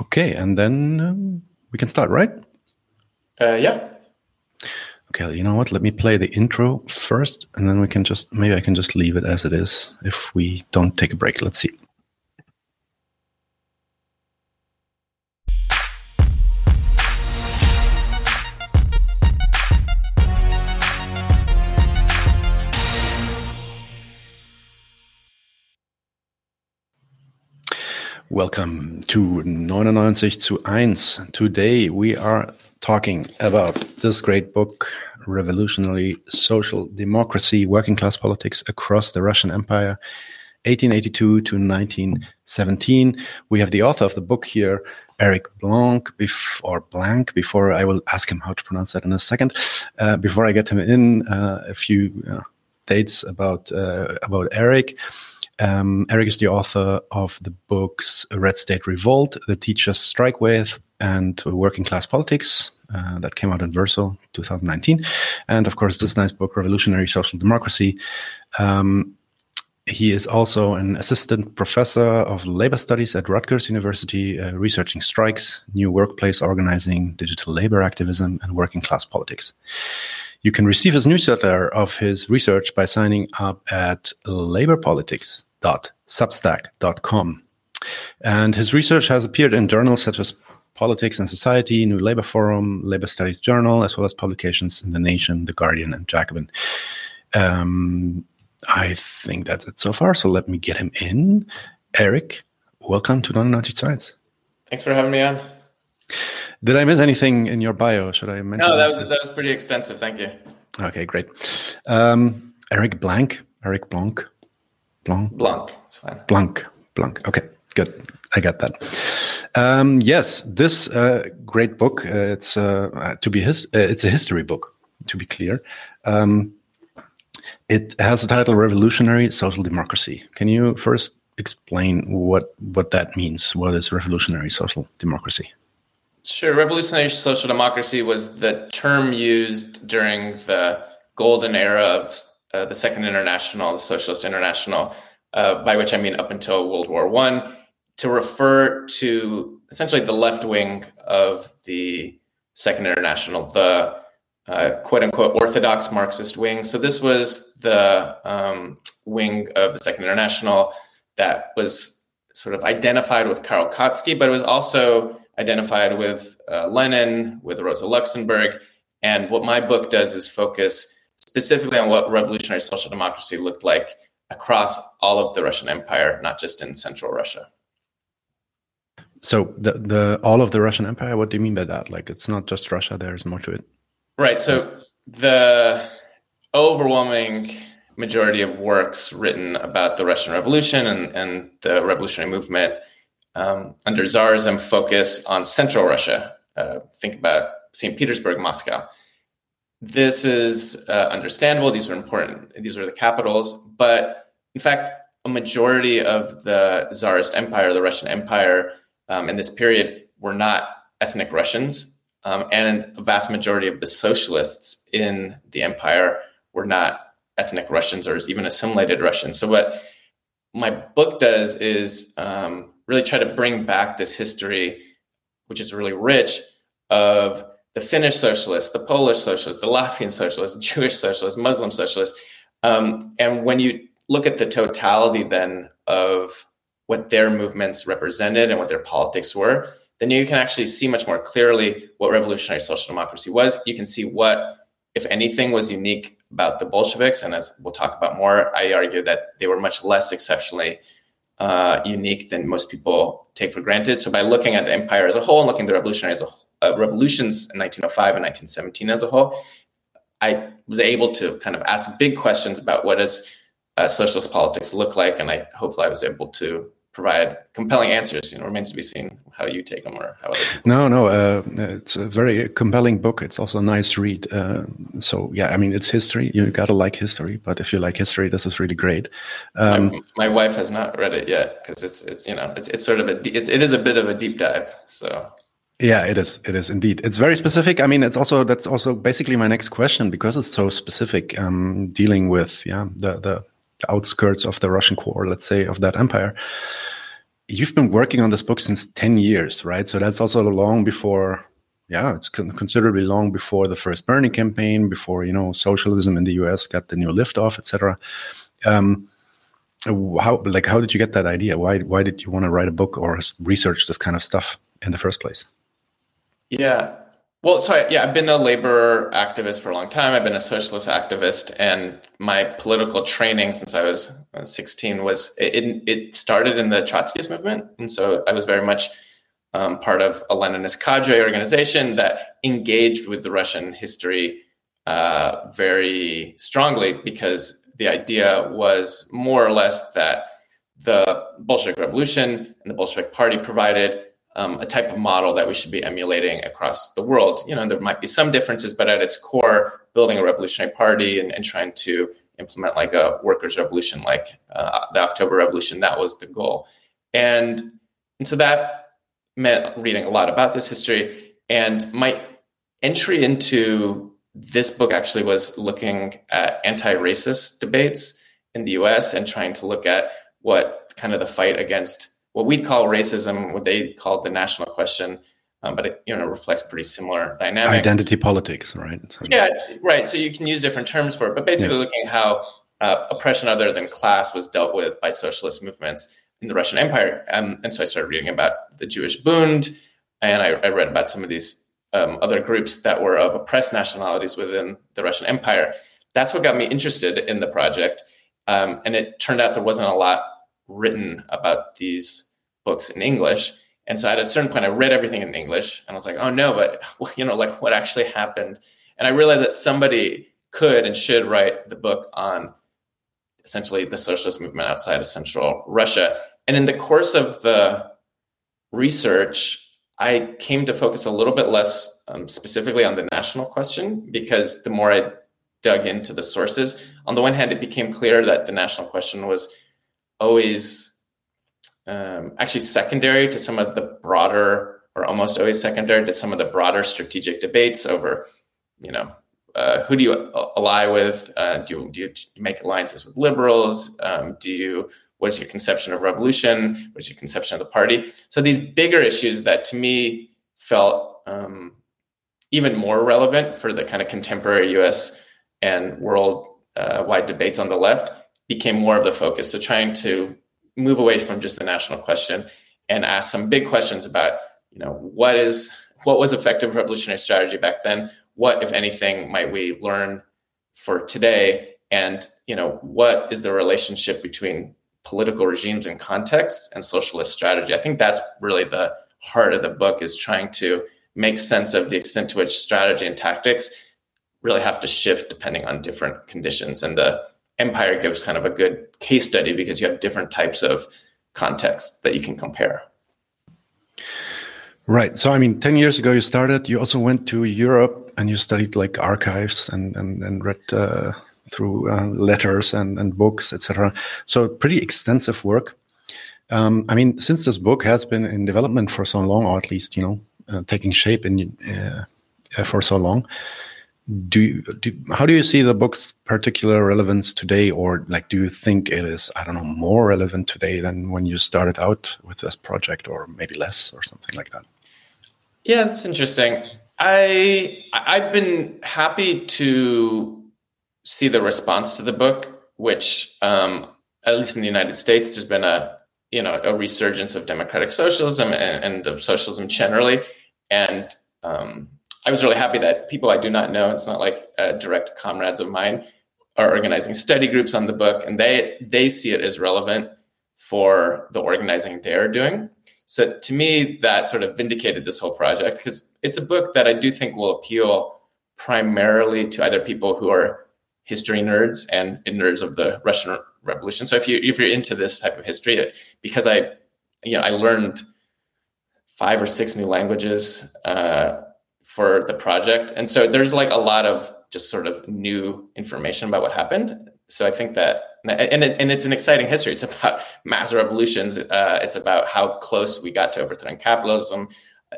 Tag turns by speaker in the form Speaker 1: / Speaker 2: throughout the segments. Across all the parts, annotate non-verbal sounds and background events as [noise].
Speaker 1: Okay, and then um, we can start, right?
Speaker 2: Uh, yeah.
Speaker 1: Okay, you know what? Let me play the intro first, and then we can just maybe I can just leave it as it is if we don't take a break. Let's see. Welcome to 99 zu 1. Today we are talking about this great book, Revolutionary Social Democracy Working Class Politics Across the Russian Empire, 1882 to 1917. We have the author of the book here, Eric Blanc, or Blanc, before I will ask him how to pronounce that in a second. Uh, before I get him in, uh, a few uh, dates about, uh, about Eric. Um, Eric is the author of the books Red State Revolt, The Teachers Strike Wave, and Working Class Politics. Uh, that came out in Verso 2019. And of course, this nice book, Revolutionary Social Democracy. Um, he is also an assistant professor of labor studies at Rutgers University, uh, researching strikes, new workplace organizing, digital labor activism, and working class politics. You can receive his newsletter of his research by signing up at laborpolitics.substack.com. And his research has appeared in journals such as Politics and Society, New Labor Forum, Labor Studies Journal, as well as publications in The Nation, The Guardian, and Jacobin. Um, I think that's it so far. So let me get him in. Eric, welcome to 99 Science.
Speaker 2: Thanks for having me on.
Speaker 1: Did I miss anything in your bio? Should I mention?
Speaker 2: No, that was that was pretty extensive. Thank you.
Speaker 1: Okay, great. Um, Eric Blanc, Eric Blanc,
Speaker 2: Blanc, Blanc.
Speaker 1: Blanc, Blanc. Okay, good. I got that. Um, yes, this uh, great book. Uh, it's uh, to be his. Uh, it's a history book. To be clear, um, it has the title "Revolutionary Social Democracy." Can you first explain what what that means? What is revolutionary social democracy?
Speaker 2: Sure. Revolutionary social democracy was the term used during the golden era of uh, the Second International, the Socialist International, uh, by which I mean up until World War One, to refer to essentially the left wing of the Second International, the uh, quote unquote orthodox Marxist wing. So this was the um, wing of the Second International that was sort of identified with Karl Kautsky, but it was also identified with uh, Lenin, with Rosa Luxemburg. And what my book does is focus specifically on what revolutionary social democracy looked like across all of the Russian Empire, not just in central Russia.
Speaker 1: So the the all of the Russian Empire, what do you mean by that? Like it's not just Russia, there's more to it.
Speaker 2: Right. So the overwhelming majority of works written about the Russian Revolution and, and the revolutionary movement um, under Tsarism focus on central Russia. Uh, think about St. Petersburg, Moscow. This is uh, understandable. These were important. These were the capitals. But in fact, a majority of the Tsarist Empire, the Russian Empire, um, in this period were not ethnic Russians. Um, and a vast majority of the socialists in the empire were not ethnic Russians or even assimilated Russians. So, what my book does is um, really try to bring back this history, which is really rich, of the Finnish socialists, the Polish socialists, the Latvian socialists, Jewish socialists, Muslim socialists. Um, and when you look at the totality then of what their movements represented and what their politics were, then you can actually see much more clearly what revolutionary social democracy was. You can see what, if anything, was unique about the Bolsheviks. And as we'll talk about more, I argue that they were much less exceptionally uh, unique than most people take for granted. So by looking at the empire as a whole and looking at the revolutionary as a uh, revolutions in 1905 and 1917 as a whole, I was able to kind of ask big questions about what does uh, socialist politics look like, and I hopefully I was able to provide compelling answers. You know, remains to be seen how you take them or how.
Speaker 1: No, no, uh, it's a very compelling book. It's also a nice read. Uh, so yeah, I mean, it's history. You gotta like history, but if you like history, this is really great.
Speaker 2: Um, my, my, wife has not read it yet because it's it's you know it's it's sort of a it's, it is a bit of a deep dive. So.
Speaker 1: Yeah, it is. It is indeed. It's very specific. I mean, it's also that's also basically my next question because it's so specific. Um, dealing with yeah the the outskirts of the Russian core, let's say, of that empire. You've been working on this book since 10 years, right? So that's also long before, yeah, it's considerably long before the first Bernie campaign, before, you know, socialism in the US got the new liftoff, etc. Um, how, like, how did you get that idea? Why, why did you want to write a book or research this kind of stuff in the first place?
Speaker 2: Yeah. Well, so yeah, I've been a labor activist for a long time. I've been a socialist activist, and my political training since I was uh, 16 was it, it started in the Trotskyist movement, and so I was very much um, part of a Leninist cadre organization that engaged with the Russian history uh, very strongly because the idea was more or less that the Bolshevik Revolution and the Bolshevik Party provided um, a type of model that we should be emulating across the world. You know, there might be some differences, but at its core, building a revolutionary party and, and trying to implement like a workers' revolution, like uh, the October Revolution, that was the goal. And and so that meant reading a lot about this history. And my entry into this book actually was looking at anti-racist debates in the U.S. and trying to look at what kind of the fight against what we'd call racism, what they call the national question, um, but it you know reflects pretty similar dynamics.
Speaker 1: Identity politics, right?
Speaker 2: So, yeah, right. So you can use different terms for it, but basically yeah. looking at how uh, oppression other than class was dealt with by socialist movements in the Russian Empire. Um, and so I started reading about the Jewish Bund, and I, I read about some of these um, other groups that were of oppressed nationalities within the Russian Empire. That's what got me interested in the project. Um, and it turned out there wasn't a lot written about these books in English. And so at a certain point, I read everything in English and I was like, oh no, but [laughs] you know, like what actually happened? And I realized that somebody could and should write the book on essentially the socialist movement outside of central Russia. And in the course of the research, I came to focus a little bit less um, specifically on the national question because the more I dug into the sources, on the one hand, it became clear that the national question was always um, actually secondary to some of the broader, or almost always secondary to some of the broader strategic debates over, you know, uh, who do you ally with? Uh, do, you, do you make alliances with liberals? Um, do you what is your conception of revolution? What is your conception of the party? So these bigger issues that to me felt um, even more relevant for the kind of contemporary U.S. and world-wide uh, debates on the left became more of the focus. So trying to move away from just the national question and ask some big questions about, you know, what is what was effective revolutionary strategy back then? What, if anything, might we learn for today? And you know, what is the relationship between political regimes and contexts and socialist strategy? I think that's really the heart of the book is trying to make sense of the extent to which strategy and tactics really have to shift depending on different conditions. And the Empire gives kind of a good case study because you have different types of contexts that you can compare.
Speaker 1: Right. So, I mean, 10 years ago you started, you also went to Europe and you studied like archives and, and, and read uh, through uh, letters and, and books, etc. So, pretty extensive work. Um, I mean, since this book has been in development for so long, or at least, you know, uh, taking shape in uh, for so long, do you do, how do you see the book's particular relevance today? Or like do you think it is i don't know more relevant today than when you started out with this project or maybe less or something like that?
Speaker 2: Yeah that's interesting. I i've been happy to see the response to the book which um, at least in the united states there's been a you know a resurgence of democratic socialism and, and of socialism generally. And um, I was really happy that people I do not know, it's not like uh, direct comrades of mine, are organizing study groups on the book, and they they see it as relevant for the organizing they are doing. So to me, that sort of vindicated this whole project because it's a book that I do think will appeal primarily to either people who are history nerds and nerds of the Russian Revolution. So if you if you're into this type of history, because I you know I learned five or six new languages. Uh, for the project. And so there's like a lot of just sort of new information about what happened. So I think that, and, it, and it's an exciting history. It's about [laughs] mass revolutions. Uh, it's about how close we got to overthrowing capitalism.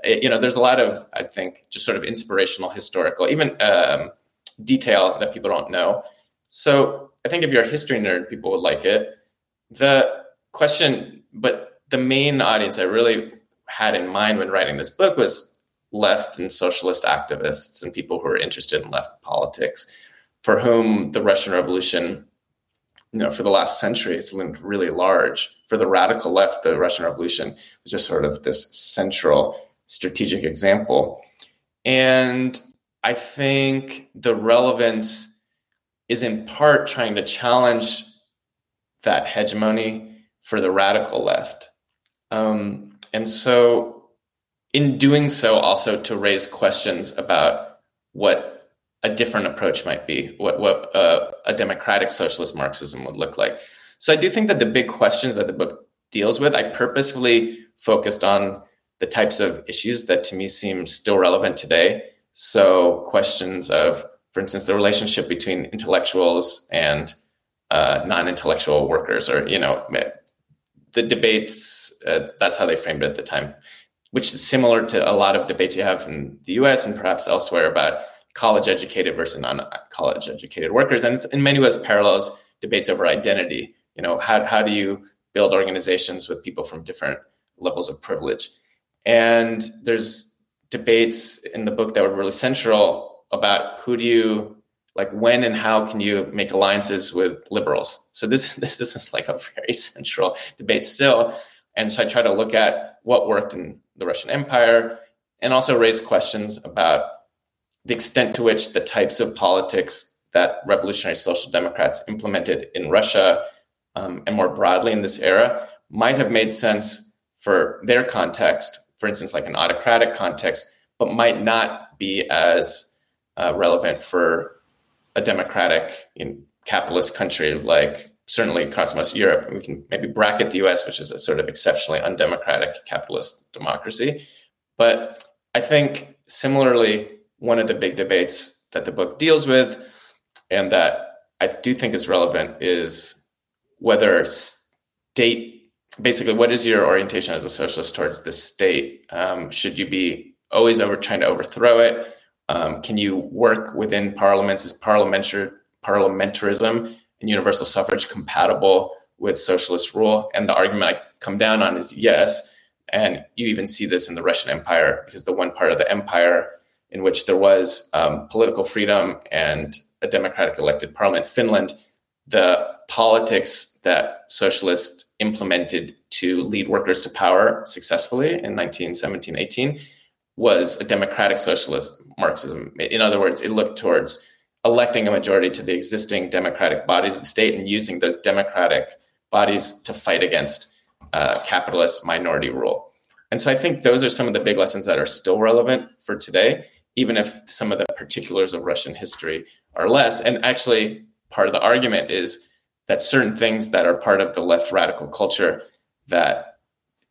Speaker 2: It, you know, there's a lot of, I think, just sort of inspirational, historical, even um, detail that people don't know. So I think if you're a history nerd, people would like it. The question, but the main audience I really had in mind when writing this book was left and socialist activists and people who are interested in left politics, for whom the Russian Revolution, you know, for the last century, it's loomed really large. For the radical left, the Russian Revolution was just sort of this central strategic example. And I think the relevance is in part trying to challenge that hegemony for the radical left. Um, and so, in doing so, also to raise questions about what a different approach might be, what, what uh, a democratic socialist Marxism would look like. So, I do think that the big questions that the book deals with, I purposefully focused on the types of issues that to me seem still relevant today. So, questions of, for instance, the relationship between intellectuals and uh, non-intellectual workers, or you know, the debates. Uh, that's how they framed it at the time, which is similar to a lot of debates you have in the U.S. and perhaps elsewhere about college-educated versus non-college educated workers, and in many ways parallels debates over identity. You know, how how do you build organizations with people from different levels of privilege? And there's debates in the book that were really central about who do you like when and how can you make alliances with liberals so this [laughs] this is like a very [laughs] central debate still and so i try to look at what worked in the russian empire and also raise questions about the extent to which the types of politics that revolutionary social democrats implemented in russia um, and more broadly in this era might have made sense for their context for instance like an autocratic context but might not be as uh, relevant for a democratic you know, capitalist country like certainly across most Europe. We can maybe bracket the US, which is a sort of exceptionally undemocratic capitalist democracy. But I think similarly, one of the big debates that the book deals with and that I do think is relevant is whether state, basically, what is your orientation as a socialist towards the state? Um, should you be always over trying to overthrow it? Um, can you work within parliaments? Is parliamentary parliamentarism and universal suffrage compatible with socialist rule? And the argument I come down on is yes. And you even see this in the Russian Empire because the one part of the empire in which there was um, political freedom and a democratic elected parliament, Finland, the politics that socialists implemented to lead workers to power successfully in 1917 18 was a democratic socialist Marxism. In other words, it looked towards electing a majority to the existing democratic bodies of the state and using those democratic bodies to fight against uh, capitalist minority rule. And so I think those are some of the big lessons that are still relevant for today, even if some of the particulars of Russian history are less. And actually, part of the argument is that certain things that are part of the left radical culture that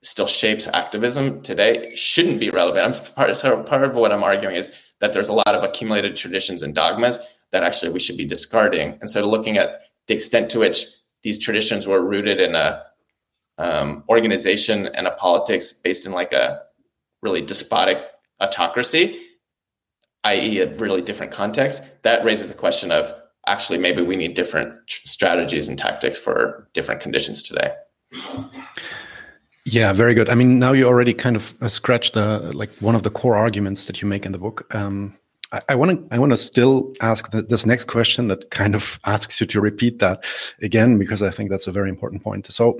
Speaker 2: still shapes activism today shouldn't be relevant. I'm part, so part of what I'm arguing is that there's a lot of accumulated traditions and dogmas that actually we should be discarding. And so looking at the extent to which these traditions were rooted in a um, organization and a politics based in like a really despotic autocracy, i.e., a really different context, that raises the question of actually maybe we need different strategies and tactics for different conditions today.
Speaker 1: Yeah, very good. I mean, now you already kind of uh, scratched the like one of the core arguments that you make in the book. Um, I want to I want to still ask the, this next question that kind of [laughs] asks you to repeat that again because I think that's a very important point. So,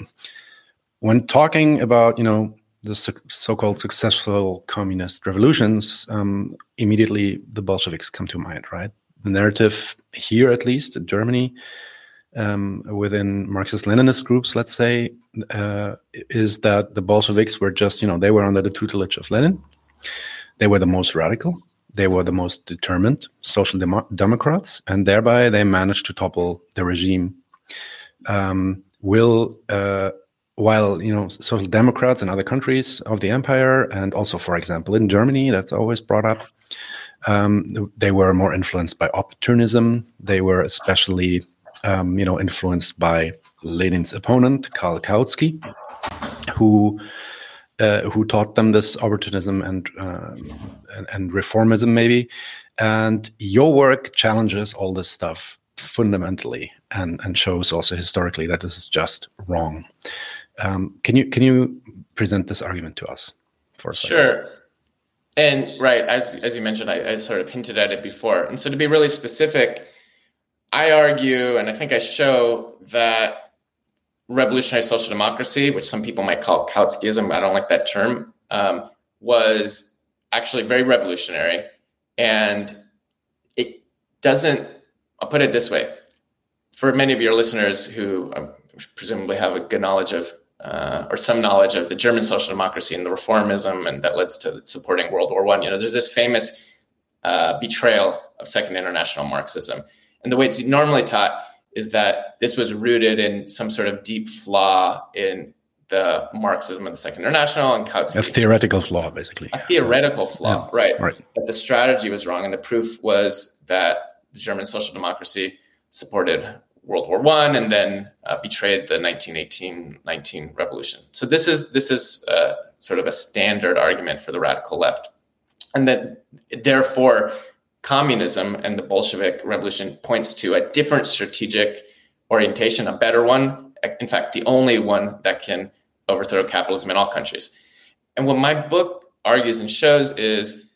Speaker 1: when talking about you know the so-called successful communist revolutions, um, immediately the Bolsheviks come to mind, right? The narrative here, at least in Germany, um, within Marxist-Leninist groups, let's say, uh, is that the Bolsheviks were just, you know, they were under the tutelage of Lenin. They were the most radical. They were the most determined social dem- democrats, and thereby they managed to topple the regime. Um, will uh, while you know social democrats in other countries of the empire, and also, for example, in Germany, that's always brought up. Um, they were more influenced by opportunism. They were especially, um, you know, influenced by Lenin's opponent, Karl Kautsky, who uh, who taught them this opportunism and, uh, and, and reformism, maybe. And your work challenges all this stuff fundamentally and and shows also historically that this is just wrong. Um, can you can you present this argument to us for a
Speaker 2: second? Sure. And right, as as you mentioned, I, I sort of hinted at it before. And so to be really specific, I argue, and I think I show that revolutionary social democracy, which some people might call Kautskyism, I don't like that term, um, was actually very revolutionary. And it doesn't, I'll put it this way for many of your listeners who um, presumably have a good knowledge of uh, or some knowledge of the German social democracy and the reformism, and that leads to supporting World War One. You know, there's this famous uh, betrayal of Second International Marxism, and the way it's normally taught is that this was rooted in some sort of deep flaw in the Marxism of the Second International and Kautsky.
Speaker 1: A theoretical flaw, basically.
Speaker 2: A theoretical flaw,
Speaker 1: yeah.
Speaker 2: right?
Speaker 1: Right.
Speaker 2: But the strategy was wrong, and the proof was that the German social democracy supported World War One, and then uh, betrayed the 1918-19 revolution. So this is this is uh, sort of a standard argument for the radical left, and that therefore communism and the Bolshevik revolution points to a different strategic orientation, a better one. In fact, the only one that can overthrow capitalism in all countries. And what my book argues and shows is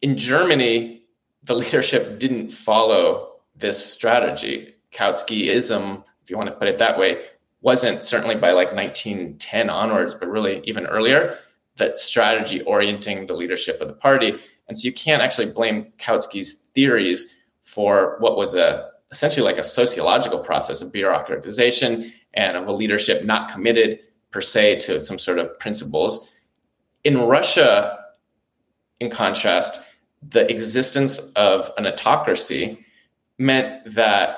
Speaker 2: in Germany, the leadership didn't follow this strategy, Kautskyism, if you want to put it that way, wasn't certainly by like 1910 onwards, but really even earlier, that strategy orienting the leadership of the party. And so you can't actually blame Kautsky's theories for what was a essentially like a sociological process of bureaucratization and of a leadership not committed per se to some sort of principles. In Russia, in contrast, the existence of an autocracy meant that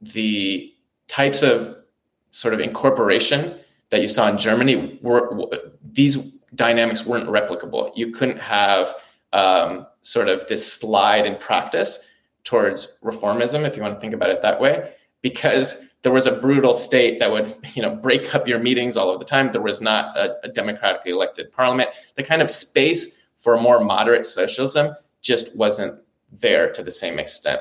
Speaker 2: the types of sort of incorporation that you saw in Germany were these dynamics weren't replicable. You couldn't have um, sort of this slide in practice towards reformism, if you want to think about it that way, because there was a brutal state that would you know break up your meetings all of the time. There was not a, a democratically elected parliament. The kind of space for more moderate socialism just wasn't there to the same extent.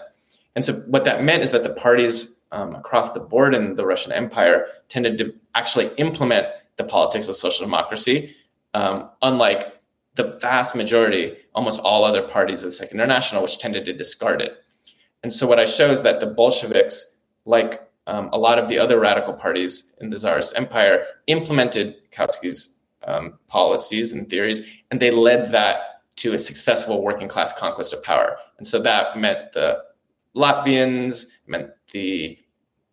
Speaker 2: And so what that meant is that the parties um, across the board in the Russian Empire tended to actually implement the politics of social democracy, um, unlike the vast majority, almost all other parties of the Second International, which tended to discard it. And so what I show is that the Bolsheviks, like um, a lot of the other radical parties in the Tsarist Empire, implemented Kautsky's um, policies and theories, and they led that to a successful working class conquest of power. And so that meant the Latvians, meant the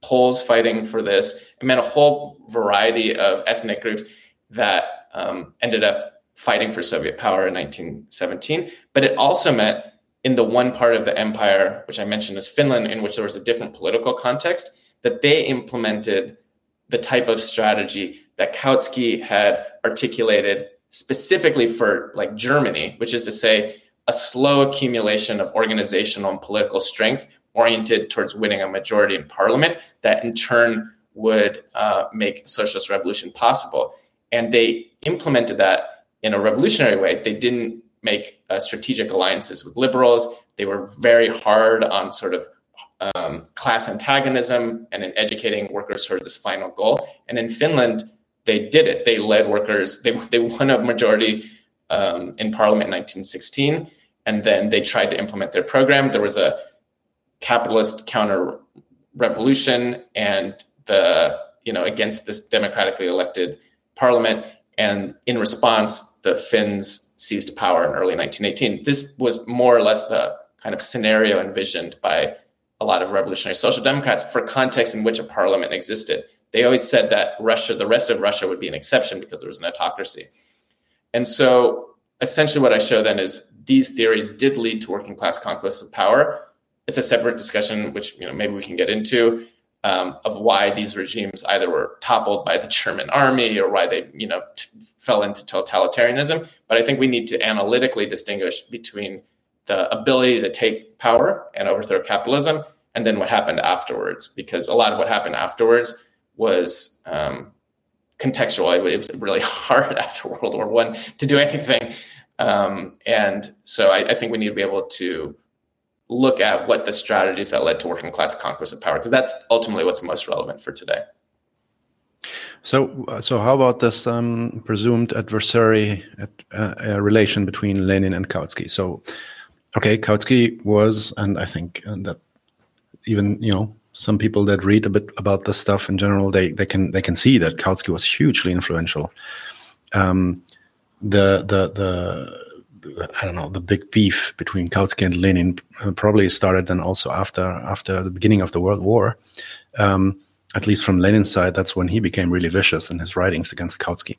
Speaker 2: Poles fighting for this. It meant a whole variety of ethnic groups that um, ended up fighting for Soviet power in 1917. But it also meant in the one part of the empire, which I mentioned as Finland, in which there was a different political context, that they implemented the type of strategy that Kautsky had articulated specifically for like Germany, which is to say a slow accumulation of organizational and political strength oriented towards winning a majority in parliament that in turn would uh, make socialist revolution possible. And they implemented that in a revolutionary way. They didn't make uh, strategic alliances with liberals. They were very hard on sort of um, class antagonism and in educating workers towards this final goal. And in Finland, they did it. They led workers. They [laughs] they won a majority um, in parliament in 1916, and then they tried to implement their program. There was a capitalist counter revolution and the you know against this democratically elected parliament and in response the finns seized power in early 1918 this was more or less the kind of scenario envisioned by a lot of revolutionary social democrats for context in which a parliament existed. They always said that russia the rest of russia would be an exception because there was an autocracy. And so essentially what i show then is these theories did lead to working class conquests of power. It's a separate discussion, which you know maybe we can get into, um, of why these regimes either were toppled by the German army or why they you know t- fell into totalitarianism. But I think we need to analytically distinguish between the ability to take power and overthrow capitalism and then what happened afterwards, because a lot of what happened afterwards was um, contextual. It was really [laughs] hard after World War One to do anything, um, and so I, I think we need to be able to look at what the strategies that led to working class conquest of power, because that's ultimately what's most relevant for today.
Speaker 1: So, uh, so how about this um, presumed adversary uh, uh, relation between Lenin and Kautsky? So, okay, Kautsky was, and I think and that even you know some people that read a bit about this stuff in general, they they can they can see that Kautsky was hugely influential. Um, the the the I don't know the big beef between Kautsky and Lenin uh, probably started then also after after the beginning of the World War. Um, at least from Lenin's side, that's when he became really vicious in his writings against Kautsky.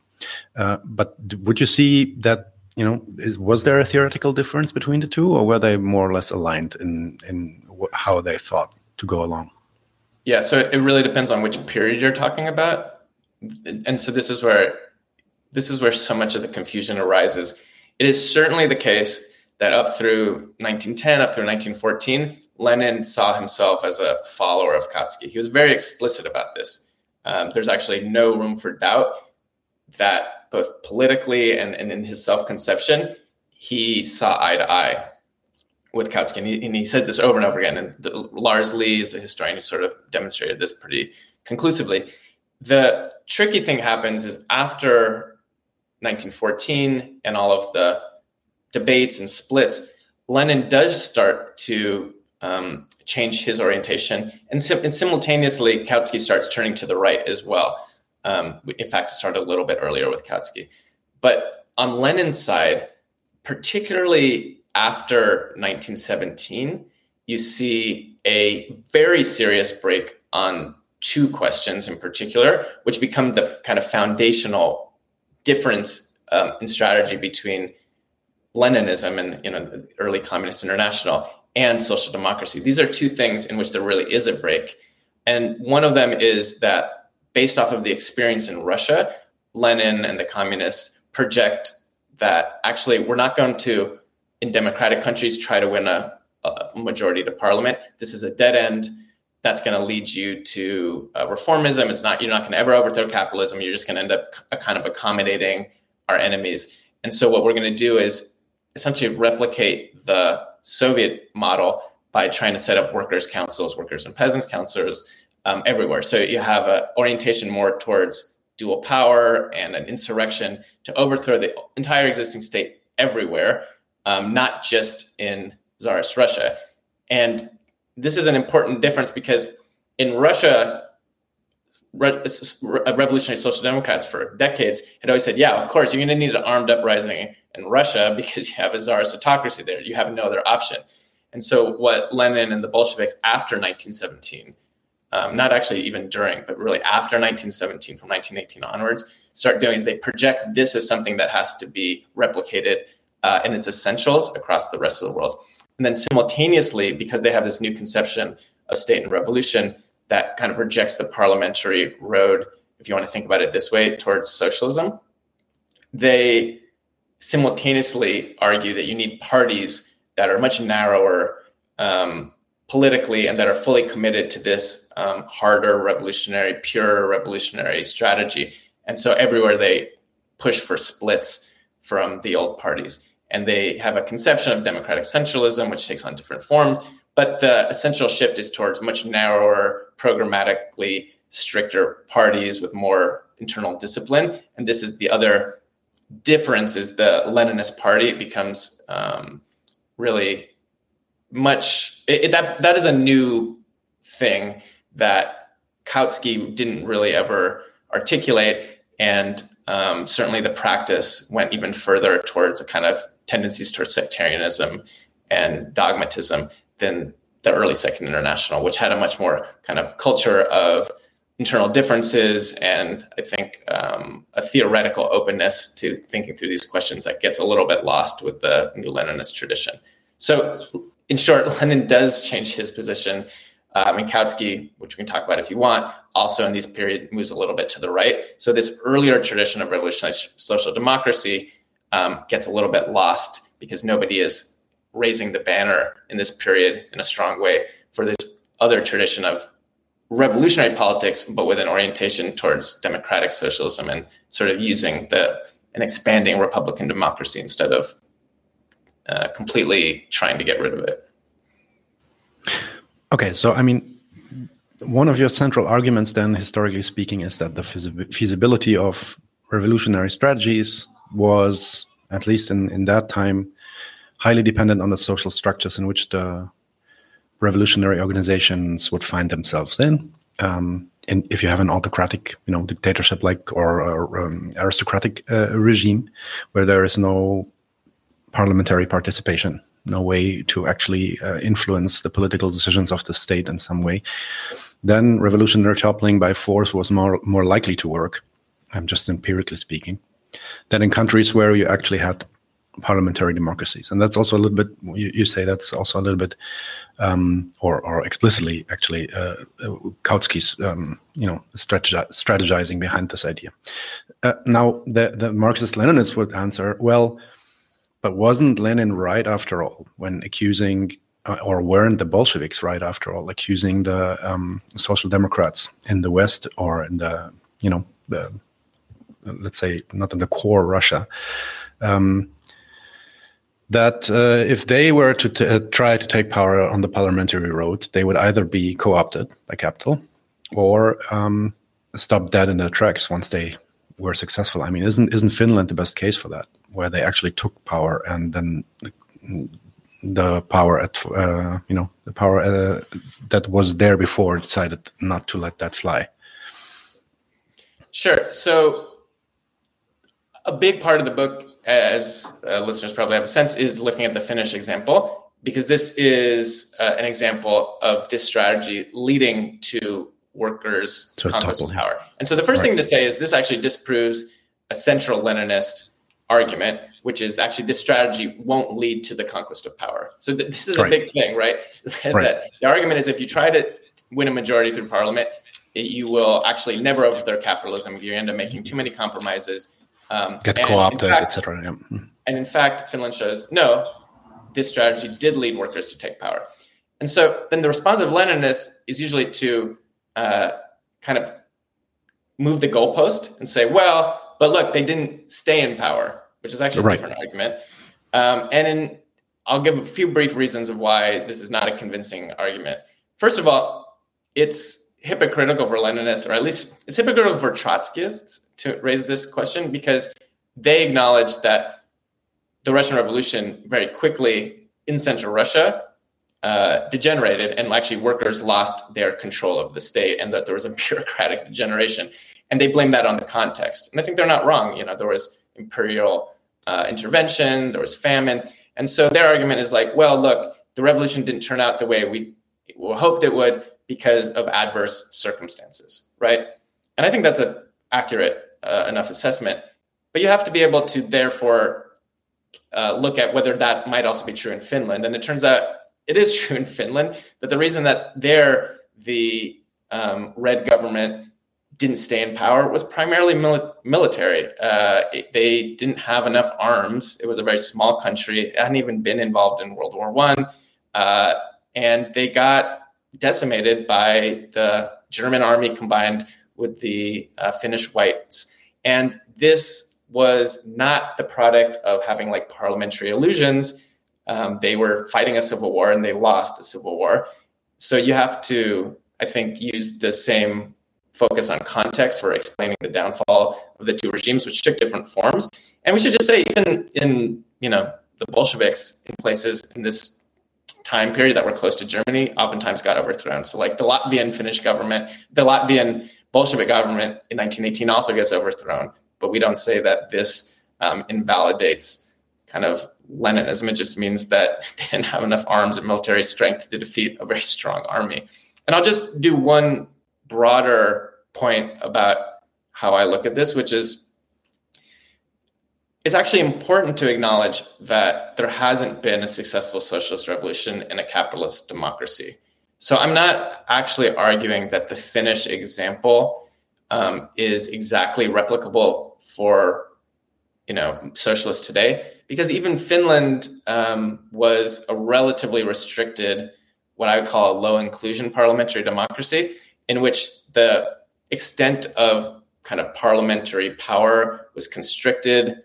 Speaker 1: Uh, but would you see that you know is, was there a theoretical difference between the two, or were they more or less aligned in in how they thought to go along?
Speaker 2: Yeah, so it really depends on which period you're talking about, and so this is where this is where so much of the confusion arises it is certainly the case that up through 1910, up through 1914, Lenin saw himself as a follower of Kautsky. He was very explicit about this. Um, there's actually no room for doubt that both politically and, and in his self conception, he saw eye to eye with Kautsky. And he, and he, says this over and over again. And the, Lars Lih is a historian who sort of demonstrated this pretty conclusively. The tricky thing happens is after 1914 and all of the debates and splits, Lenin does start to um, change his orientation, and, sim- and, simultaneously, Kautsky starts turning to the right as well. Um, in fact, it started a little bit earlier with Kautsky. But on Lenin's side, particularly after 1917, you see a very serious break on two questions in particular, which become the kind of foundational difference um, in strategy between Leninism and you know the early Communist International and social democracy. These are two things in which there really is a break, and one of them is that based off of the experience in Russia, Lenin and the communists project that actually we're not going to in democratic countries try to win a, a majority to parliament. This is a dead end that's going to lead you to uh, reformism. It's not you're not going to ever overthrow capitalism. You're just going to end up a kind of accommodating our enemies. And so what we're going to do is essentially replicate the Soviet model by trying to set up workers' councils, workers and peasants councils um, everywhere. So you have an orientation more towards dual power and an insurrection to overthrow the entire existing state everywhere, um, not just in Tsarist Russia. And this is an important difference because in Russia, revolutionary social democrats for decades had always said, yeah, of course, you're going to need an armed uprising in Russia because you have a czarist autocracy there. You have no other option. And so, what Lenin and the Bolsheviks after 1917, um, not actually even during, but really after 1917, from 1918 onwards, start doing is they project this as something that has to be replicated uh, in its essentials across the rest of the world. And then simultaneously, because they have this new conception of state and revolution that kind of rejects the parliamentary road, if you want to think about it this way, towards socialism, they simultaneously argue that you need parties that are much narrower um, politically and that are fully committed to this um, harder revolutionary, pure revolutionary strategy. And so everywhere they push for splits from the old parties and they have a conception of democratic centralism, which takes on different forms. But the essential shift is towards much narrower, programmatically stricter parties with more internal discipline. And this is the other difference: is the Leninist party it becomes um, really much it, it, that that is a new thing that Kautsky didn't really ever articulate, and um, certainly the practice went even further towards a kind of tendencies towards sectarianism and dogmatism than the early Second International, which had a much more kind of culture of internal differences and I think um, a theoretical openness to thinking through these questions that gets a little bit lost with the new Leninist tradition. So, in short, [laughs] Lenin does change his position. Uh, Kautsky, which we can talk about if you want, also in this period moves a little bit to the right. So, this earlier tradition of revolutionary social democracy um, gets a little bit lost because nobody is raising the banner in this period in a strong way for this other tradition of revolutionary politics, but with an orientation towards democratic socialism and sort of using the an expanding Republican democracy instead of uh, completely trying to get rid of it.
Speaker 1: Okay, so I mean, one of your central arguments, then, historically speaking, is that the feasibility of revolutionary strategies was, at least in, in that time, highly dependent on the social structures in which the revolutionary organizations would find themselves in. Um, and if you have an autocratic, you know, dictatorship like or, or um, aristocratic uh, regime where there is no parliamentary participation, no way to actually uh, influence the political decisions of the state in some way, then revolutionary toppling by force was more more likely to work. I'm just empirically speaking, than in countries where you actually had parliamentary democracies, and that's also a little bit. You, you say that's also a little bit um, or, or explicitly actually uh, uh, Kautsky's um, you know strategi- strategizing behind this idea. Uh, now the the Marxist Leninists would answer, well, but wasn't Lenin right after all when accusing uh, or weren't the Bolsheviks right after all accusing the um, social democrats in the West or in the you know the let's say not in the core Russia um, that uh, if they were to t- uh, try to take power on the parliamentary road, they would either be co opted by capital or um, stop dead in their tracks once they were successful. I mean, isn't isn't Finland the best case for that, where they actually took power and then the power at uh, you know the power uh, that was there before decided not to let that fly.
Speaker 2: Sure. So a big part of the book as uh, listeners probably have a sense, is looking at the Finnish example, because this is uh, an example of this strategy leading to workers' to conquest of power. And so the first right. thing to say is this actually disproves a central Leninist argument, which is actually this strategy won't lead to the conquest of power. So th- this is right. a big thing, right? [laughs] Is right. that the argument is if you try to win a majority through parliament, it, you will actually never overthrow capitalism. You end up making too many compromises
Speaker 1: um, Get co-opted, etc. Yeah. Hmm.
Speaker 2: And in fact, Finland shows no, this strategy did lead workers to take power. And so then the response of Leninists is usually to uh, kind of move the goalpost and say, well, but look, they didn't stay in power, which is actually a right. different argument. Um, and in, I'll give a few brief reasons of why this is not a convincing argument. First of all, it's hypocritical for Leninists, or at least it's hypocritical for Trotskyists to raise this question because they acknowledge that the Russian Revolution very quickly in Central Russia uh, degenerated, and actually workers lost their control of the state, and that there was a [laughs] bureaucratic degeneration. And they blame that on the context. And I think they're not wrong. You know, there was imperial uh, intervention, there was famine, and so their argument is like, well, look, the revolution didn't turn out the way we hoped it would because of adverse circumstances, right? And I think that's an accurate uh, enough assessment. But you have to be able to therefore uh, look at whether that might also be true in Finland. And it turns out it is [laughs] true in Finland that the reason that there the um, red government didn't stay in power was primarily mili- military. Uh, it, they didn't have enough arms. It was a very small country. It hadn't even been involved in World War One, uh, and they got decimated by the German army combined with the uh, Finnish whites. And this was not the product of having like parliamentary illusions. Um, they were fighting a civil war and they lost a civil war. So you have to, I think, use the same focus on context for explaining the downfall of the two regimes, which took different forms. And we should just say, even in you know the Bolsheviks in places in this time period that were close to Germany oftentimes got overthrown. So, like the Latvian Finnish government, the Latvian Bolshevik government in 1918 also gets overthrown. But we don't say that this um, invalidates kind of Leninism. It just means that [laughs] they didn't have enough arms and military strength to defeat a very strong army. And I'll just do one broader point about how I look at this, which is it's actually important to acknowledge that there hasn't been a successful socialist revolution in a capitalist democracy. So I'm not actually arguing that the Finnish example um, is exactly replicable for you know socialists today, because even Finland um, was a relatively restricted, what I would call a low inclusion parliamentary democracy, in which the extent of kind of parliamentary power was constricted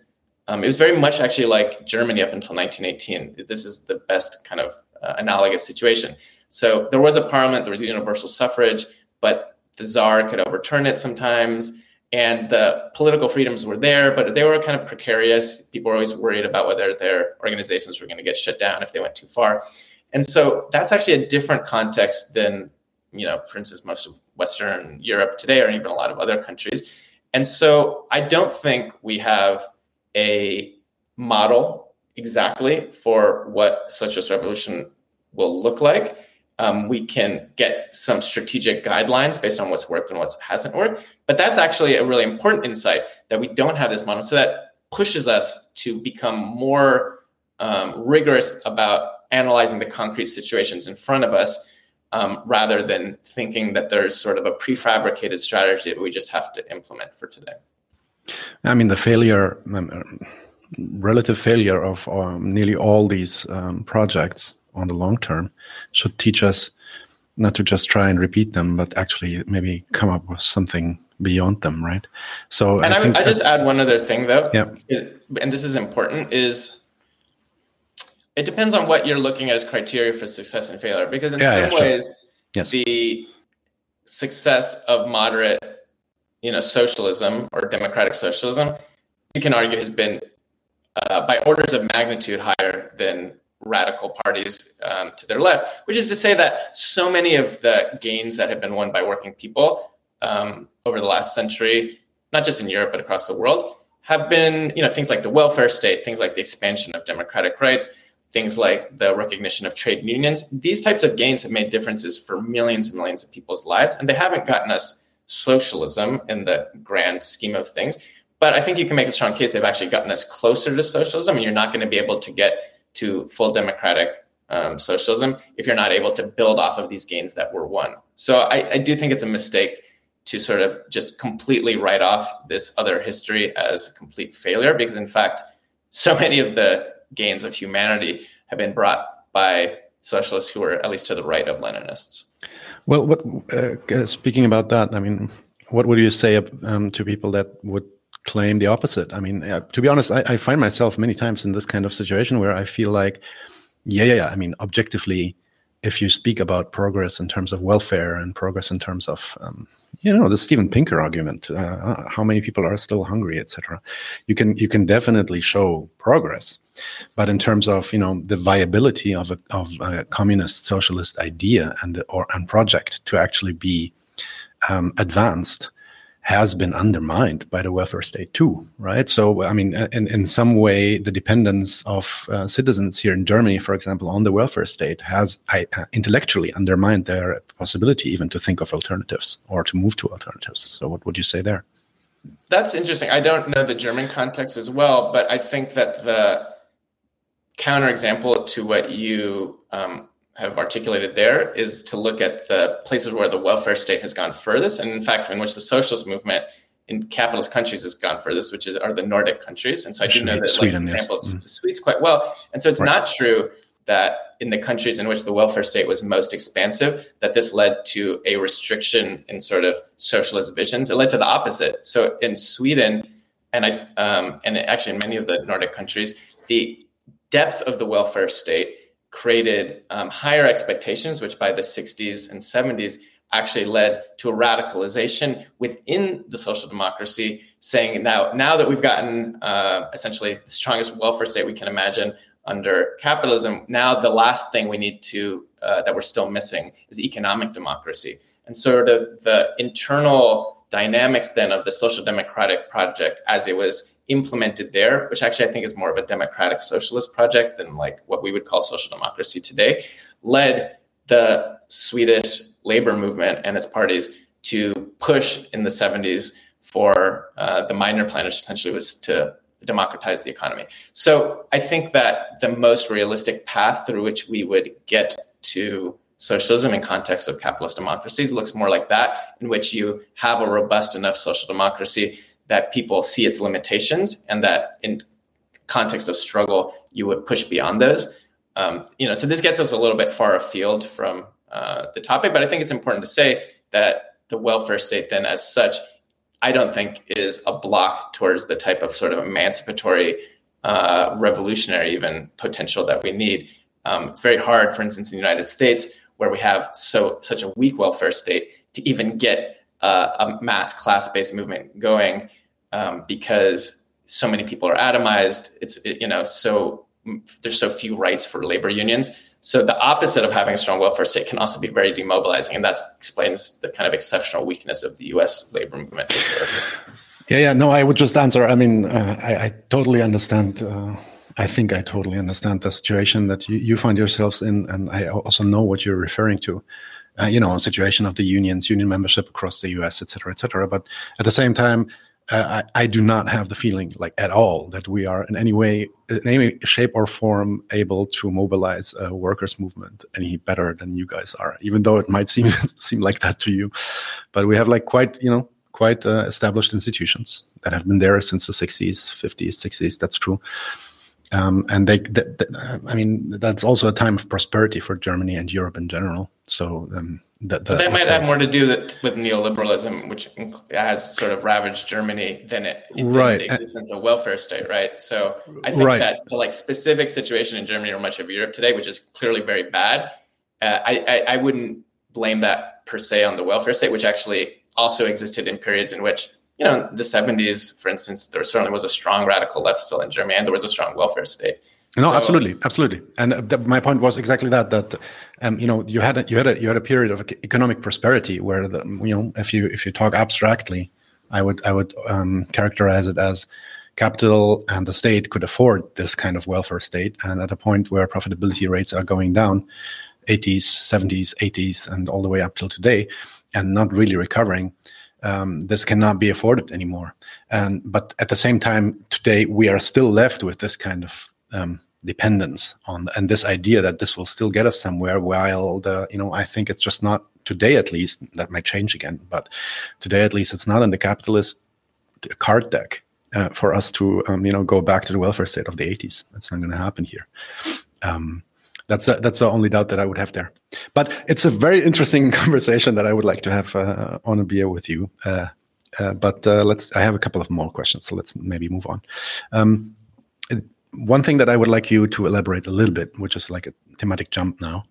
Speaker 2: um, it was very much actually like Germany up until 1918. This is the best kind of uh, analogous situation. So there was a parliament, there was universal suffrage, but the czar could overturn it sometimes. And the political freedoms were there, but they were kind of precarious. People were always worried about whether their organizations were going to get shut down if they went too far. And so that's actually a different context than, you know, for instance, most of Western Europe today, or even a lot of other countries. And so I don't think we have a model exactly for what such a revolution will look like. Um, we can get some strategic guidelines based on what's worked and what hasn't worked. But that's actually a really important insight that we don't have this model. So that pushes us to become more um, rigorous about analyzing the concrete situations in front of us um, rather than thinking that there's sort of a prefabricated strategy that we just have to implement for today.
Speaker 1: I mean, the failure, um, relative failure of um, nearly all these um, projects on the long term should teach us not to just try and repeat them, but actually maybe come up with something beyond them, right?
Speaker 2: So, and I, I, I just add one other thing though,
Speaker 1: yeah,
Speaker 2: is, and this is important, is it depends on what you're looking at as criteria for success and failure. Because in yeah, some yeah, ways, sure.
Speaker 1: yes.
Speaker 2: the success of moderate, you know, socialism or democratic socialism, you can argue has been uh, by orders of magnitude higher than radical parties um, to their left, which is to say that so many of the gains that have been won by working people um, over the last century, not just in Europe but across the world, have been you know things like the welfare state, things like the expansion of democratic rights, things like the recognition of trade unions. These types of gains have made differences for millions and millions of people's lives, and they haven't gotten us socialism in the grand scheme of things. But I think you can make a strong case they've actually gotten us closer to socialism, and you're not going to be able to get to full democratic um, socialism if you're not able to build off of these gains that were won. So I, I do think it's a mistake to sort of just completely write off this other history as a complete failure, because in fact, so many of the gains of humanity have been brought by socialists who are at least to the right of Leninists.
Speaker 1: Well, what uh, speaking about that, I mean, what would you say um, to people that would claim the opposite? I mean, uh, to be honest, I, I, find myself many times in this kind of situation where I feel like, yeah, yeah, yeah. I mean, objectively, if you speak about progress in terms of welfare and progress in terms of um, you know the Steven Pinker argument, uh, how many people are still hungry, etc. You can you can definitely show progress, but in terms of you know the viability of a, of a communist socialist idea and or and project to actually be um, advanced, has been undermined by the welfare state too, right? So, I mean, in, in some way, the dependence of uh, citizens here in Germany, for example, on the welfare state has uh, intellectually undermined their possibility even to think of alternatives or to move to alternatives. So, what would you say there?
Speaker 2: That's interesting. I don't know the German context as well, but I think that the counterexample to what you um, have articulated there is to look at the places where the welfare state has gone furthest, and in fact, in which the socialist movement in capitalist countries has gone furthest, which is are the Nordic countries. And so I do know that, Sweden, like, example, yes. mm. the Swedes quite well. And so it's right. not true that in the countries in which the welfare state was most expansive, that this led to a restriction in sort of socialist visions. It led to the opposite. So in Sweden, and I um, and actually in many of the Nordic countries, the depth of the welfare state created um, higher expectations, which by the 60s and 70s actually led to a radicalization within the social democracy, saying now, now that we've gotten uh, essentially the strongest welfare state we can imagine under capitalism, now the last thing we need to uh, that we're still missing is economic democracy. And sort of the internal dynamics then of the social democratic project as it was implemented there, which actually I think is more of a democratic socialist project than like what we would call social democracy today, led the Swedish labor movement and its parties to push in the 70s for uh, the Meidner plan, which essentially was to democratize the economy. So I think that the most realistic path through which we would get to socialism in context of capitalist democracies looks more like that, in which you have a robust enough social democracy that people see its limitations and that in context of struggle you would push beyond those. Um, you know so this gets us a little bit far afield from uh, the topic but i think it's important to say that the welfare state then as such i don't think is a block towards the type of sort of emancipatory uh, revolutionary even potential that we need. Um, it's very hard for instance in the united states where we have so such a weak welfare state to even get uh, a mass class-based movement going um, because so many people are atomized. It's it, you know so there's so few rights for labor unions. So the opposite of having a strong welfare state can also be very demobilizing, and that explains the kind of exceptional weakness of the U.S. labor movement
Speaker 1: Yeah, yeah. No, I would just answer. I mean, uh, I, I, totally understand. Uh, I think I totally understand the situation that you, you find yourselves in, and I also know what you're referring to uh, you know, situation of the unions, union membership across the U.S., et cetera, et cetera. But at the same time, uh, I, I, do not have the feeling, like at all, that we are in any way, in any shape or form, able to mobilize a workers' movement any better than you guys are. Even though it might seem [laughs] seem like that to you, but we have like quite, you know, quite uh, established institutions that have been there since the 60s, 50s, 60s. That's true. Um, and they, they, they, I mean, that's also a time of prosperity for Germany and Europe in general. So um,
Speaker 2: that, that, that might have more to do with neoliberalism, which has sort of ravaged Germany than it than right. the existence of welfare state, right? So I think right. that the like specific situation in Germany or much of Europe today, which is clearly very bad, uh, I, I, I wouldn't blame that per se on the welfare state, which actually also existed in periods in which you know, the 70s, for instance, there certainly was a strong radical left still in Germany, and there was a strong welfare state.
Speaker 1: No, so, absolutely, absolutely. And uh, th- my point was exactly that. That um, you know, you had a, you had a you had a period of economic prosperity where the you know, if you if you talk abstractly, I would I would um, characterize it as capital and the state could afford this kind of welfare state, and at a point where profitability rates are going down, 80s, 70s, 80s, and all the way up till today, and not really recovering um, this cannot be afforded anymore. And but at the same time, today we are still left with this kind of um, dependence on and this idea that this will still get us somewhere. While the you know I think it's just not today at least that might change again, but today at least it's not in the capitalist card deck uh, for us to um, you know go back to the welfare state of the 80s. That's not going to happen here. Um, that's a, that's the only doubt that I would have there. But it's a very interesting [laughs] conversation that I would like to have uh, on a beer with you. Uh, uh, but uh, let's. I have a couple of more questions, so let's maybe move on. Um, one thing that I would like you to elaborate a little bit, which is like a thematic jump now.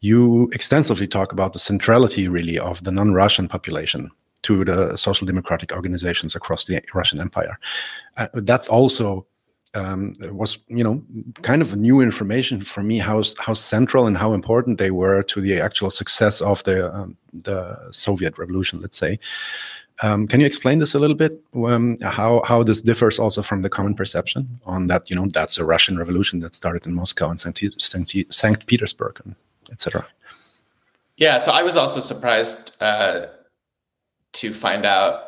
Speaker 1: You extensively talk about the centrality, really, of the non-Russian population to the social democratic organizations across the Russian Empire. Uh, that's also um, was you know kind of new information for me how how central and how important they were to the actual success of the um, the Soviet Revolution. Let's say. Um, can you explain this a little bit? Um, how how this differs also from the common perception on that you know that's a Russian Revolution that started in Moscow and Saint, Saint, Saint Petersburg and etc.
Speaker 2: Yeah, so I was also surprised uh, to find out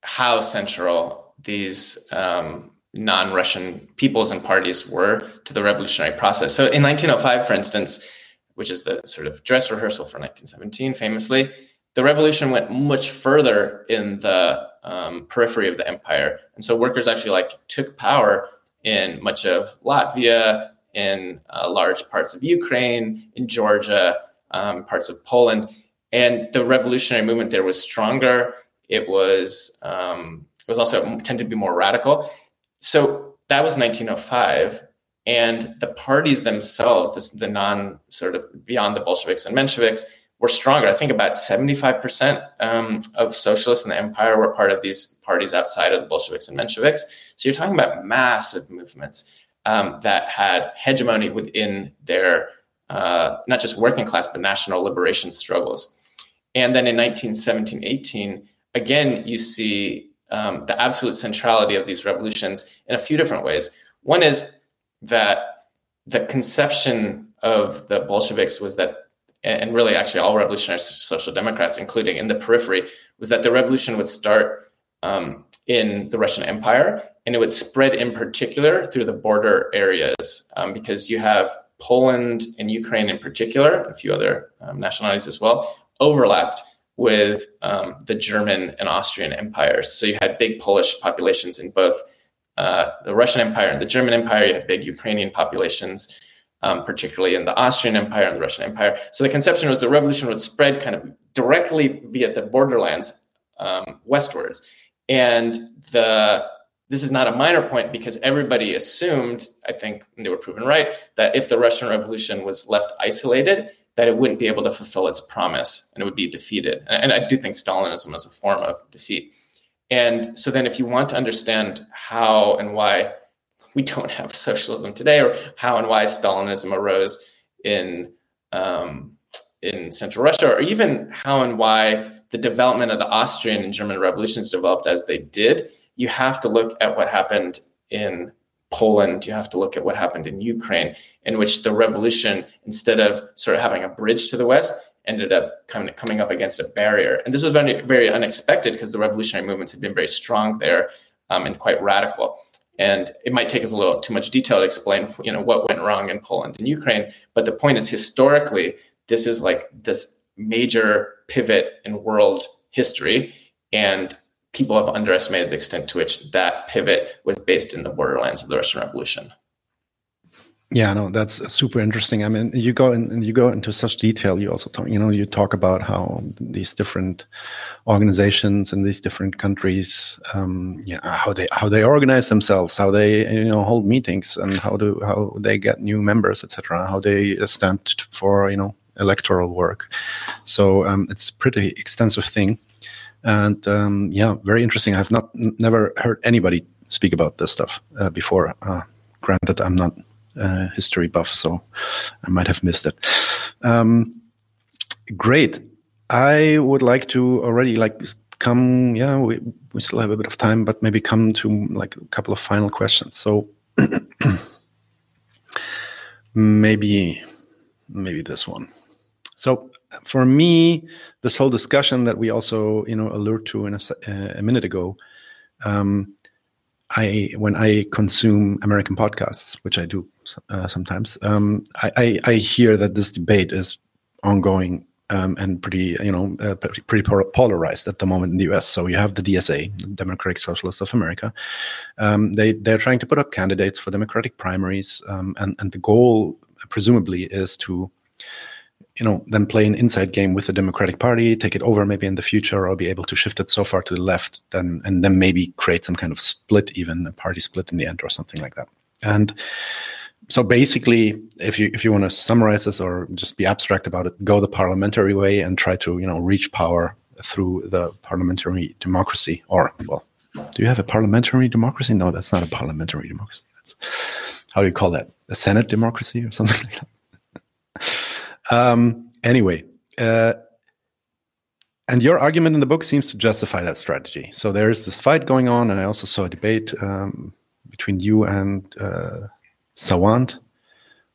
Speaker 2: how central these um, non-Russian peoples and parties were to the revolutionary process. So in 1905, for instance, which is the sort of dress rehearsal for 1917, famously, the revolution went much further in the um, periphery of the empire, and so workers actually like took power in much of Latvia, in uh, large parts of Ukraine, in Georgia, um, parts of Poland, and the revolutionary movement there was stronger. It was um, it was also tended to be more radical so that was 1905 and the parties themselves this, the non sort of beyond the bolsheviks and mensheviks were stronger. I think about 75% um, of socialists in the empire were part of these parties outside of the bolsheviks and mensheviks. So you're talking about massive movements um, that had hegemony within their uh, not just working class but national liberation struggles. And then in 1917 18 again you see um, the absolute centrality of these revolutions in a few different ways. One is that the conception of the Bolsheviks was that, and really actually all revolutionary social democrats, including in the periphery, was that the revolution would start um, in the Russian Empire and it would spread in particular through the border areas um, because you have Poland and Ukraine in particular, a few other um, nationalities as well, overlapped with um, the German and Austrian empires. So you had big Polish populations in both uh, the Russian Empire and the German Empire. You had big Ukrainian populations, um, particularly in the Austrian Empire and the Russian Empire. So the conception was the revolution would spread kind of directly via the borderlands um, westwards. And the this is not a minor point because everybody assumed, I think they were proven right, that if the Russian Revolution was left isolated, that it wouldn't be able to fulfill its promise and it would be defeated. And I do think Stalinism is a form of defeat. And so then if you want to understand how and why we don't have socialism today, or how and why Stalinism arose in um, in Central Russia, or even how and why the development of the Austrian and German revolutions developed as they did, you have to look at what happened in Poland, you have to look at what happened in Ukraine, in which the revolution, instead of sort of having a bridge to the West, ended up coming, coming up against a barrier. And this was very, very unexpected because the revolutionary movements had been very strong there um, and quite radical. And it might take us a little too much detail to explain, you know, what went wrong in Poland and Ukraine. But the point is, historically, this is like this major pivot in world history, and people have underestimated the extent to which that pivot was based in the borderlands of the Russian Revolution.
Speaker 1: Yeah, no, that's super interesting. I mean, you go in, you go into such detail. You also talk, you know, you talk about how these different organizations in these different countries, um, yeah, how they how they organize themselves, how they you know hold meetings, and how do how they get new members, etc. How they stand for you know electoral work. So um, it's a pretty extensive thing, and um, yeah, very interesting. I've not never heard anybody speak about this stuff uh, before. Uh, granted, I'm not uh, history buff, so I might have missed it. Um, great. I would like to already like come. Yeah, we we still have a bit of time, but maybe come to like a couple of final questions. So [clears throat] maybe maybe this one. So for me, this whole discussion that we also you know allured to in a, a minute ago. Um, I when I consume American podcasts, which I do uh, sometimes, um, I, I, I, hear that this debate is ongoing um, and pretty, you know, uh, pretty polarized at the moment in the U.S. So you have the DSA, Democratic Socialists of America. Um, they they're trying to put up candidates for Democratic primaries, um, and and the goal presumably is to you know, then play an inside game with the Democratic Party, take it over maybe in the future, or be able to shift it so far to the left, then and then maybe create some kind of split, even a party split in the end, or something like that. And so basically, if you if you want to summarize this or just be abstract about it, go the parliamentary way and try to you know reach power through the parliamentary democracy. Or well, do you have a parliamentary democracy? No, that's not a parliamentary democracy. That's how do you call that? A senate democracy or something like that. [laughs] Um, anyway, uh, and your argument in the book seems to justify that strategy. So there is this fight going on, and I also saw a debate um, between you and uh, Sawant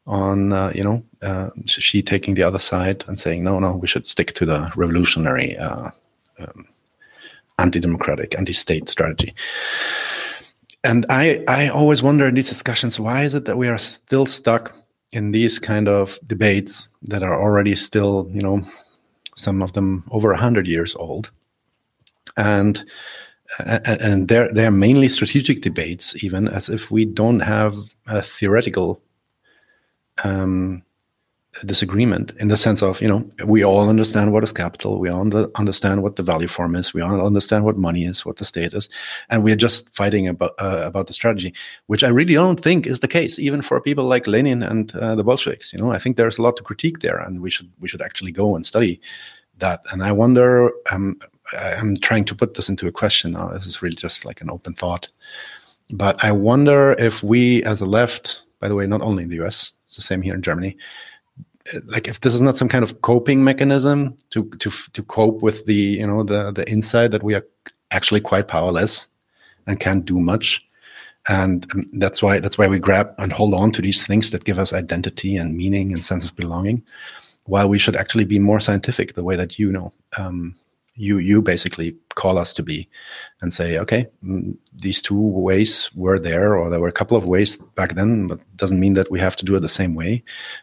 Speaker 1: on, uh, you know, uh, she taking the other side and saying, no, no, we should stick to the revolutionary, uh, um, anti-democratic, anti-state strategy. And I, I always wonder in these discussions, why is it that we are still stuck in these kind of debates that are already still, you know, some of them over a hundred years old, and and they're they're mainly strategic debates, even as if we don't have a theoretical um, disagreement in the sense of you know we all understand what is capital we all understand what the value form is we all understand what money is what the state is and we're just fighting about uh, about the strategy which i really don't think is the case even for people like lenin and uh, the bolsheviks you know? I think there's a lot to critique there and we should we should actually go and study that and i wonder um, i'm trying to put this into a question now this is really just like an open thought but i wonder if we as a left by the way not only in the us it's the same here in germany like if this is not some kind of coping mechanism to to to cope with the you know the the insight that we are actually quite powerless and can't do much. And um, that's why that's why we grab and hold on to these things that give us identity and meaning and sense of belonging while we should actually be more scientific the way that you know. Um, you you basically call us to be and say okay mm, these two ways were there or there were a couple of ways back then but doesn't mean that we have to do it the same way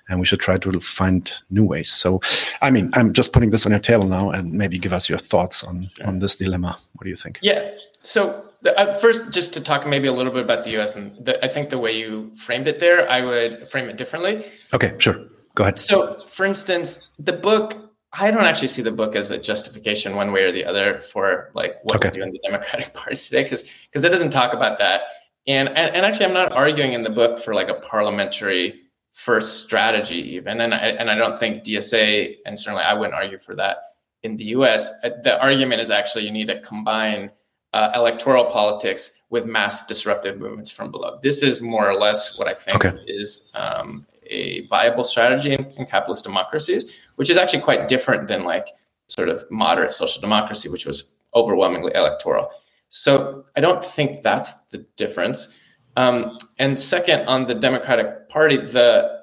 Speaker 1: and we should try to find new ways. So i mean i'm just putting this on your table now and maybe give us your thoughts on on this dilemma. What do you think?
Speaker 2: Yeah. So uh, first just to talk maybe a little bit about the us and the, i think the way you framed it there i would frame it differently.
Speaker 1: Okay sure. Go ahead.
Speaker 2: So for instance the book I don't actually see the book as a justification one way or the other for like what okay. to do in the Democratic [laughs] Party today, because because it doesn't talk about that. And, and and actually, I'm not arguing in the book for like a parliamentary first strategy even and I, and I don't think DSA and certainly I wouldn't argue for that in the US uh, the argument is actually you need to combine uh, electoral politics with mass disruptive movements from below this is more or less what I think okay. is um, a viable strategy in, in capitalist democracies which is actually quite different than like sort of moderate social democracy which was overwhelmingly electoral so I don't think that's the difference um, and second, on the Democratic Party, the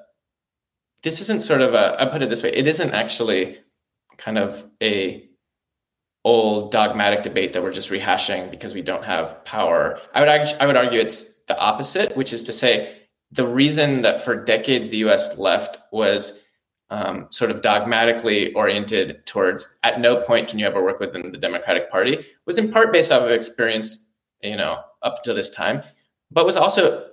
Speaker 2: this isn't sort of a. I put it this way: it isn't actually kind of a old dogmatic debate that we're just rehashing because we don't have power. I would I would argue it's the opposite, which is to say the reason that for decades the U.S. left was um, sort of dogmatically oriented towards at no point can you ever work within the Democratic Party was in part based off of experience, you know, up to this time, but was also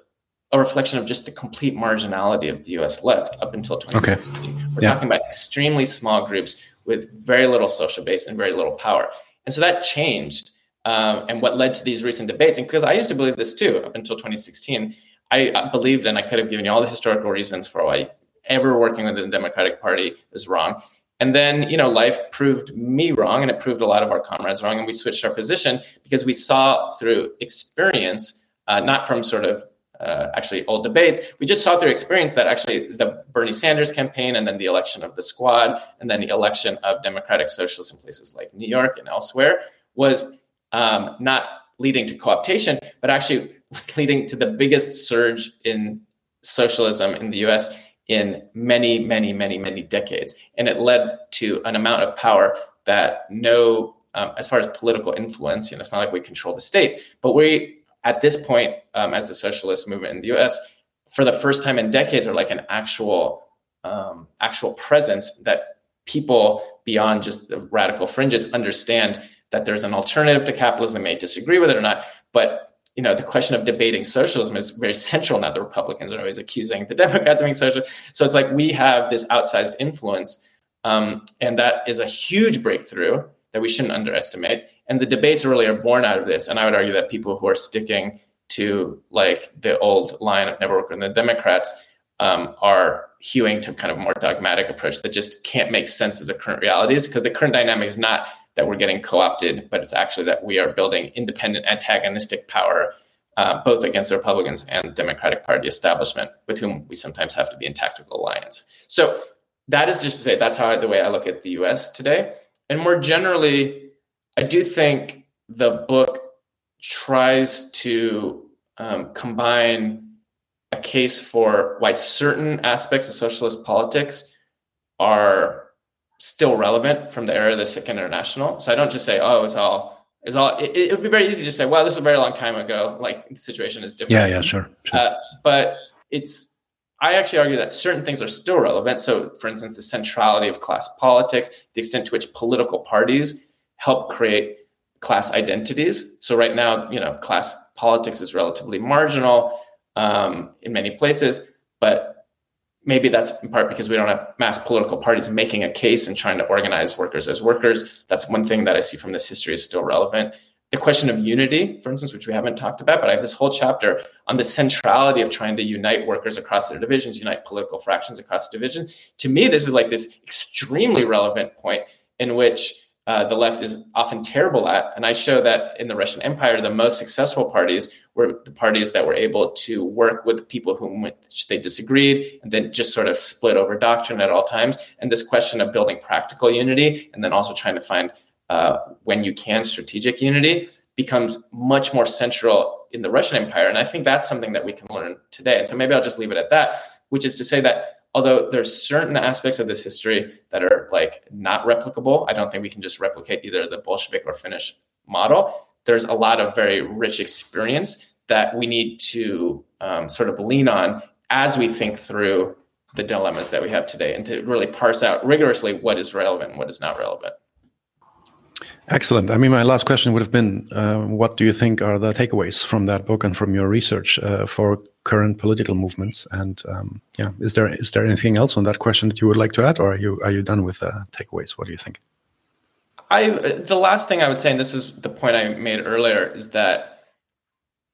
Speaker 2: a reflection of just the complete marginality of the US left up until 2016. Okay. We're yeah. talking about extremely small groups with very little social base and very little power. And so that changed. Um, and what led to these recent debates, and because I used to believe this too up until 2016, I believed, and I could have given you all the historical reasons for why ever working within the Democratic Party was wrong. And then, you know, life proved me wrong and it proved a lot of our comrades wrong. And we switched our position because we saw through experience uh, not from sort of uh, actually old debates. We just saw through experience that actually the Bernie Sanders campaign and then the election of the squad and then the election of democratic socialists in places like New York and elsewhere was um, not leading to co-optation, but actually was leading to the biggest surge in socialism in the US in many, many, many, many decades. And it led to an amount of power that no, um, as far as political influence, you know, it's not like we control the state, but we at this point, um, as the socialist movement in the U.S., for the first time in decades, are like an actual um, actual presence that people beyond just the radical fringes understand that there's an alternative to capitalism. They may disagree with it or not, but you know the question of debating socialism is very central now. The Republicans are always accusing the [laughs] Democrats of being social. So it's like we have this outsized influence, um, and that is a huge breakthrough that we shouldn't underestimate. And the debates really are born out of this. And I would argue that people who are sticking to like the old line of never work with the Democrats um, are hewing to kind of more dogmatic approach that just can't make sense of the current realities because the current dynamic is not that we're getting co-opted, but it's actually that we are building independent antagonistic power uh, both against the Republicans and Democratic Party establishment, with whom we sometimes have to be in tactical alliance. So that is just to say that's how I, the way I look at the U.S. today. And more generally, I do think the book tries to um, combine a case for why certain aspects of socialist politics are still relevant from the era of the Second International. So I don't just say, oh, it's all it's all. It, it would be very easy to say, well, this was a very long time ago. Like the situation is different.
Speaker 1: Yeah, yeah, sure. sure.
Speaker 2: Uh, but it's I actually argue that certain things are still relevant. So, for instance, the centrality of class politics, the extent to which political parties help create class identities. So, right now, you know, class politics is relatively marginal um, in many places, but maybe that's in part because we don't have mass political parties making a case and trying to organize workers as workers. That's one thing that I see from this history is still relevant the question of unity, for instance, which we haven't talked about, but I have this whole chapter on the centrality of trying to unite workers across their divisions, unite political fractions across divisions. To me, this is like this extremely relevant point in which uh, the left is often terrible at. And I show that in the Russian Empire, the most successful parties were the parties that were able to work with people whom they disagreed and then just sort of split over doctrine at all times. And this question of building practical unity and then also trying to find uh, when you can strategic unity becomes much more central in the Russian Empire. And I think that's something that we can learn today. And so maybe I'll just leave it at that, which is to say that although there's certain aspects of this history that are like not replicable, I don't think we can just replicate either the Bolshevik or Finnish model. There's a lot of very rich experience that we need to um, sort of lean on as we think through the dilemmas that we have today and to really parse out rigorously what is relevant and what is not relevant.
Speaker 1: Excellent. I mean, my last question would have been uh, what do you think are the takeaways from that book and from your research uh, for current political movements? And um, yeah, is there is there anything else on that question that you would like to add, or are you are you done with uh, takeaways? What do you think?
Speaker 2: I the last thing I would say, and this is the point I made earlier, is that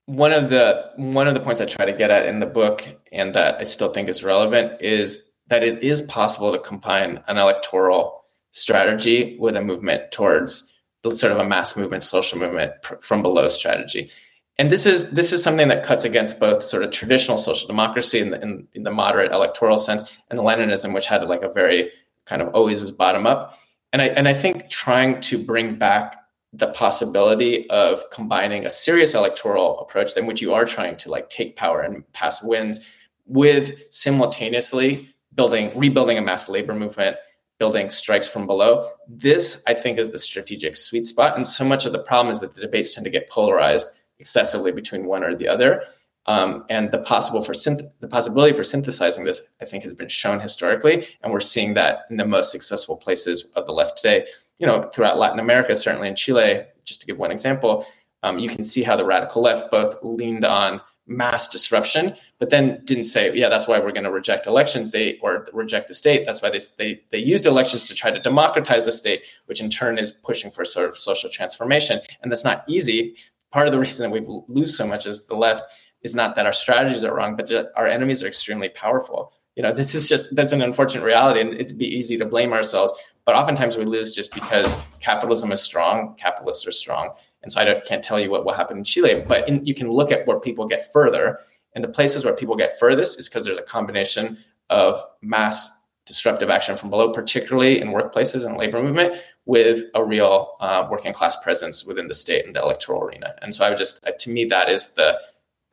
Speaker 2: one of the one of the points I try to get at in the book, and that I still think is relevant, is that it is possible to combine an electoral strategy with a movement towards the sort of a mass movement, social movement pr- from below strategy. And this is this is something that cuts against both sort of traditional social democracy in the, in, in the moderate electoral sense and the Leninism, which had like a very kind of always was bottom up. And I and I think trying to bring back the possibility of combining a serious electoral approach, in which you are trying to like take power and pass wins, with simultaneously building rebuilding a mass labor movement building strikes from below. This, I think, is the strategic sweet spot. And so much of the problem is that the debates tend to get polarized excessively between one or the other. Um, and the possible for synth- the possibility for synthesizing this, I think, has been shown historically, and we're seeing that in the most successful places of the left today. You know, throughout Latin America, certainly in Chile, just to give one example, um, you can see how the radical left both leaned on mass disruption, but then didn't say, yeah, that's why we're going to reject elections. They or reject the state. That's why they, they they used elections to try to democratize the state, which in turn is pushing for sort of social transformation. And that's not easy. Part of the [laughs] reason that we lose so much as the left is not that our strategies are wrong, but our enemies are extremely powerful. You know, this is just that's an unfortunate reality, and it'd be easy to blame ourselves. But oftentimes we lose just because capitalism is strong, capitalists are strong, and so I can't tell you what will happen in Chile, but in, you can look at where people get further. And the places where people get furthest is because there's a combination of mass disruptive action from below, particularly in workplaces and labor movement, with a real uh, working class presence within the state and the electoral arena. And so I would just, uh, to me, that is the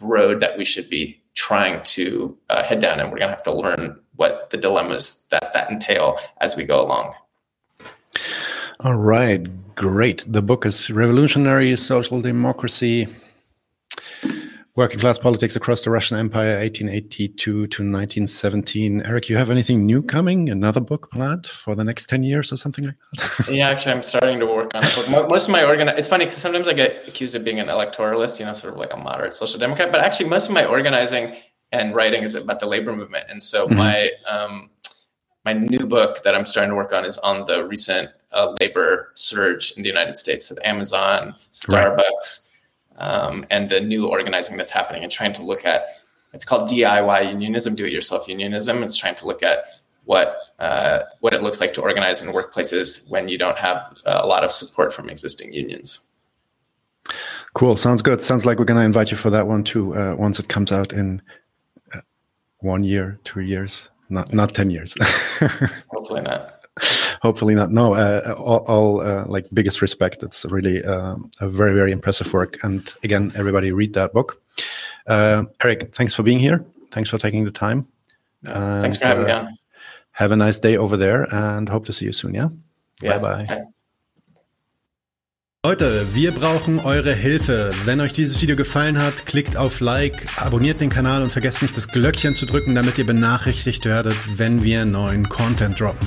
Speaker 2: road that we should be trying to uh, head down. And we're going to have to learn what the dilemmas that that entail as we go along.
Speaker 1: All right. Great. The book is Revolutionary Social Democracy Working Class Politics Across the Russian Empire, 1882 to 1917. Eric, you have anything new coming? Another book planned for the next 10 years or something like that? [laughs]
Speaker 2: yeah, actually, I'm starting to work on book. Most of my organ it's funny because sometimes I get accused of being an electoralist, you know, sort of like a moderate social democrat, but actually, most of my organizing and writing is about the labor movement. And so mm-hmm. my, um, my new book that I'm starting to work on is on the recent uh, labor surge in the United States of Amazon, Starbucks, right. um, and the new organizing that's happening and trying to look at it's called DIY unionism, do-it-yourself unionism. It's trying to look at what uh, what it looks like to organize in workplaces when you don't have uh, a lot of support from existing unions.
Speaker 1: Cool. Sounds good. Sounds like we're going to invite you for that one too uh, once it comes out in uh, one year, two years not not 10 years [laughs]
Speaker 2: hopefully not
Speaker 1: hopefully not no uh, all, all uh, like biggest respect. It's really uh, a very very impressive work. And again everybody read that book. Uh, eric thanks for being here. Thanks for taking the time.
Speaker 2: And, thanks for having me uh, on.
Speaker 1: have a nice day over there and hope to see you soon yeah, yeah. bye bye. Leute, wir brauchen eure Hilfe. Wenn euch dieses Video gefallen hat, klickt auf Like, abonniert den Kanal und vergesst nicht das Glöckchen zu drücken, damit ihr benachrichtigt werdet, wenn wir neuen Content droppen.